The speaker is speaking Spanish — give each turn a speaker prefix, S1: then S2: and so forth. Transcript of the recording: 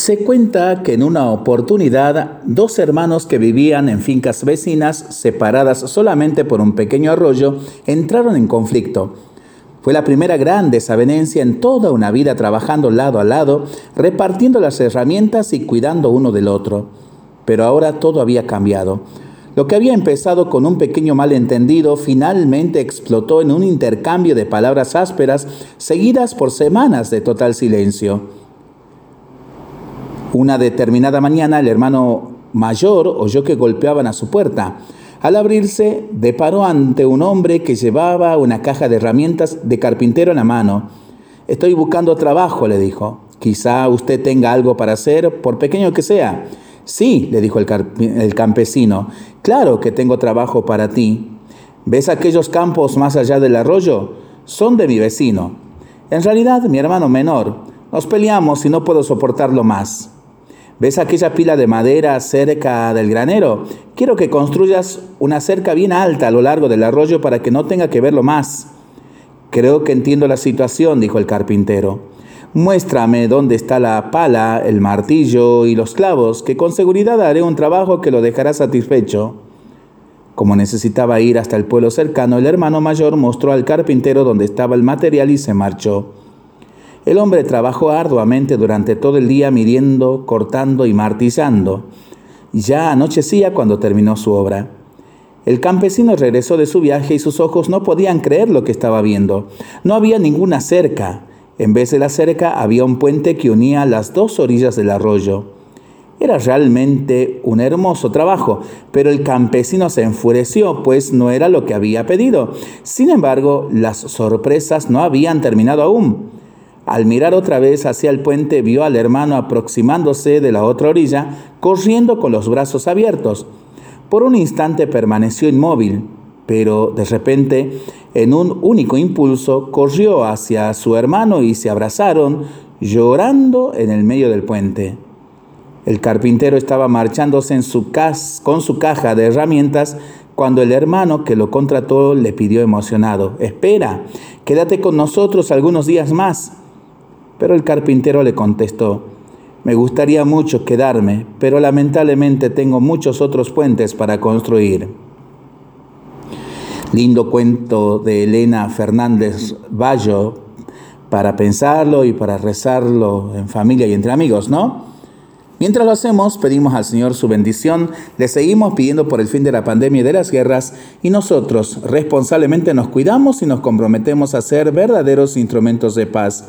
S1: Se cuenta que en una oportunidad dos hermanos que vivían en fincas vecinas, separadas solamente por un pequeño arroyo, entraron en conflicto. Fue la primera gran desavenencia en toda una vida trabajando lado a lado, repartiendo las herramientas y cuidando uno del otro. Pero ahora todo había cambiado. Lo que había empezado con un pequeño malentendido finalmente explotó en un intercambio de palabras ásperas seguidas por semanas de total silencio. Una determinada mañana el hermano mayor oyó que golpeaban a su puerta. Al abrirse, deparó ante un hombre que llevaba una caja de herramientas de carpintero en la mano. Estoy buscando trabajo, le dijo. Quizá usted tenga algo para hacer, por pequeño que sea. Sí, le dijo el, el campesino. Claro que tengo trabajo para ti. ¿Ves aquellos campos más allá del arroyo? Son de mi vecino. En realidad, mi hermano menor. Nos peleamos y no puedo soportarlo más. ¿Ves aquella pila de madera cerca del granero? Quiero que construyas una cerca bien alta a lo largo del arroyo para que no tenga que verlo más. Creo que entiendo la situación, dijo el carpintero. Muéstrame dónde está la pala, el martillo y los clavos, que con seguridad haré un trabajo que lo dejará satisfecho. Como necesitaba ir hasta el pueblo cercano, el hermano mayor mostró al carpintero dónde estaba el material y se marchó. El hombre trabajó arduamente durante todo el día midiendo, cortando y martillando. Ya anochecía cuando terminó su obra. El campesino regresó de su viaje y sus ojos no podían creer lo que estaba viendo. No había ninguna cerca. En vez de la cerca había un puente que unía las dos orillas del arroyo. Era realmente un hermoso trabajo, pero el campesino se enfureció, pues no era lo que había pedido. Sin embargo, las sorpresas no habían terminado aún. Al mirar otra vez hacia el puente, vio al hermano aproximándose de la otra orilla, corriendo con los brazos abiertos. Por un instante permaneció inmóvil, pero de repente, en un único impulso, corrió hacia su hermano y se abrazaron, llorando en el medio del puente. El carpintero estaba marchándose en su con su caja de herramientas cuando el hermano que lo contrató le pidió emocionado, espera, quédate con nosotros algunos días más. Pero el carpintero le contestó, me gustaría mucho quedarme, pero lamentablemente tengo muchos otros puentes para construir. Lindo cuento de Elena Fernández Bayo para pensarlo y para rezarlo en familia y entre amigos, ¿no? Mientras lo hacemos, pedimos al Señor su bendición, le seguimos pidiendo por el fin de la pandemia y de las guerras y nosotros responsablemente nos cuidamos y nos comprometemos a ser verdaderos instrumentos de paz.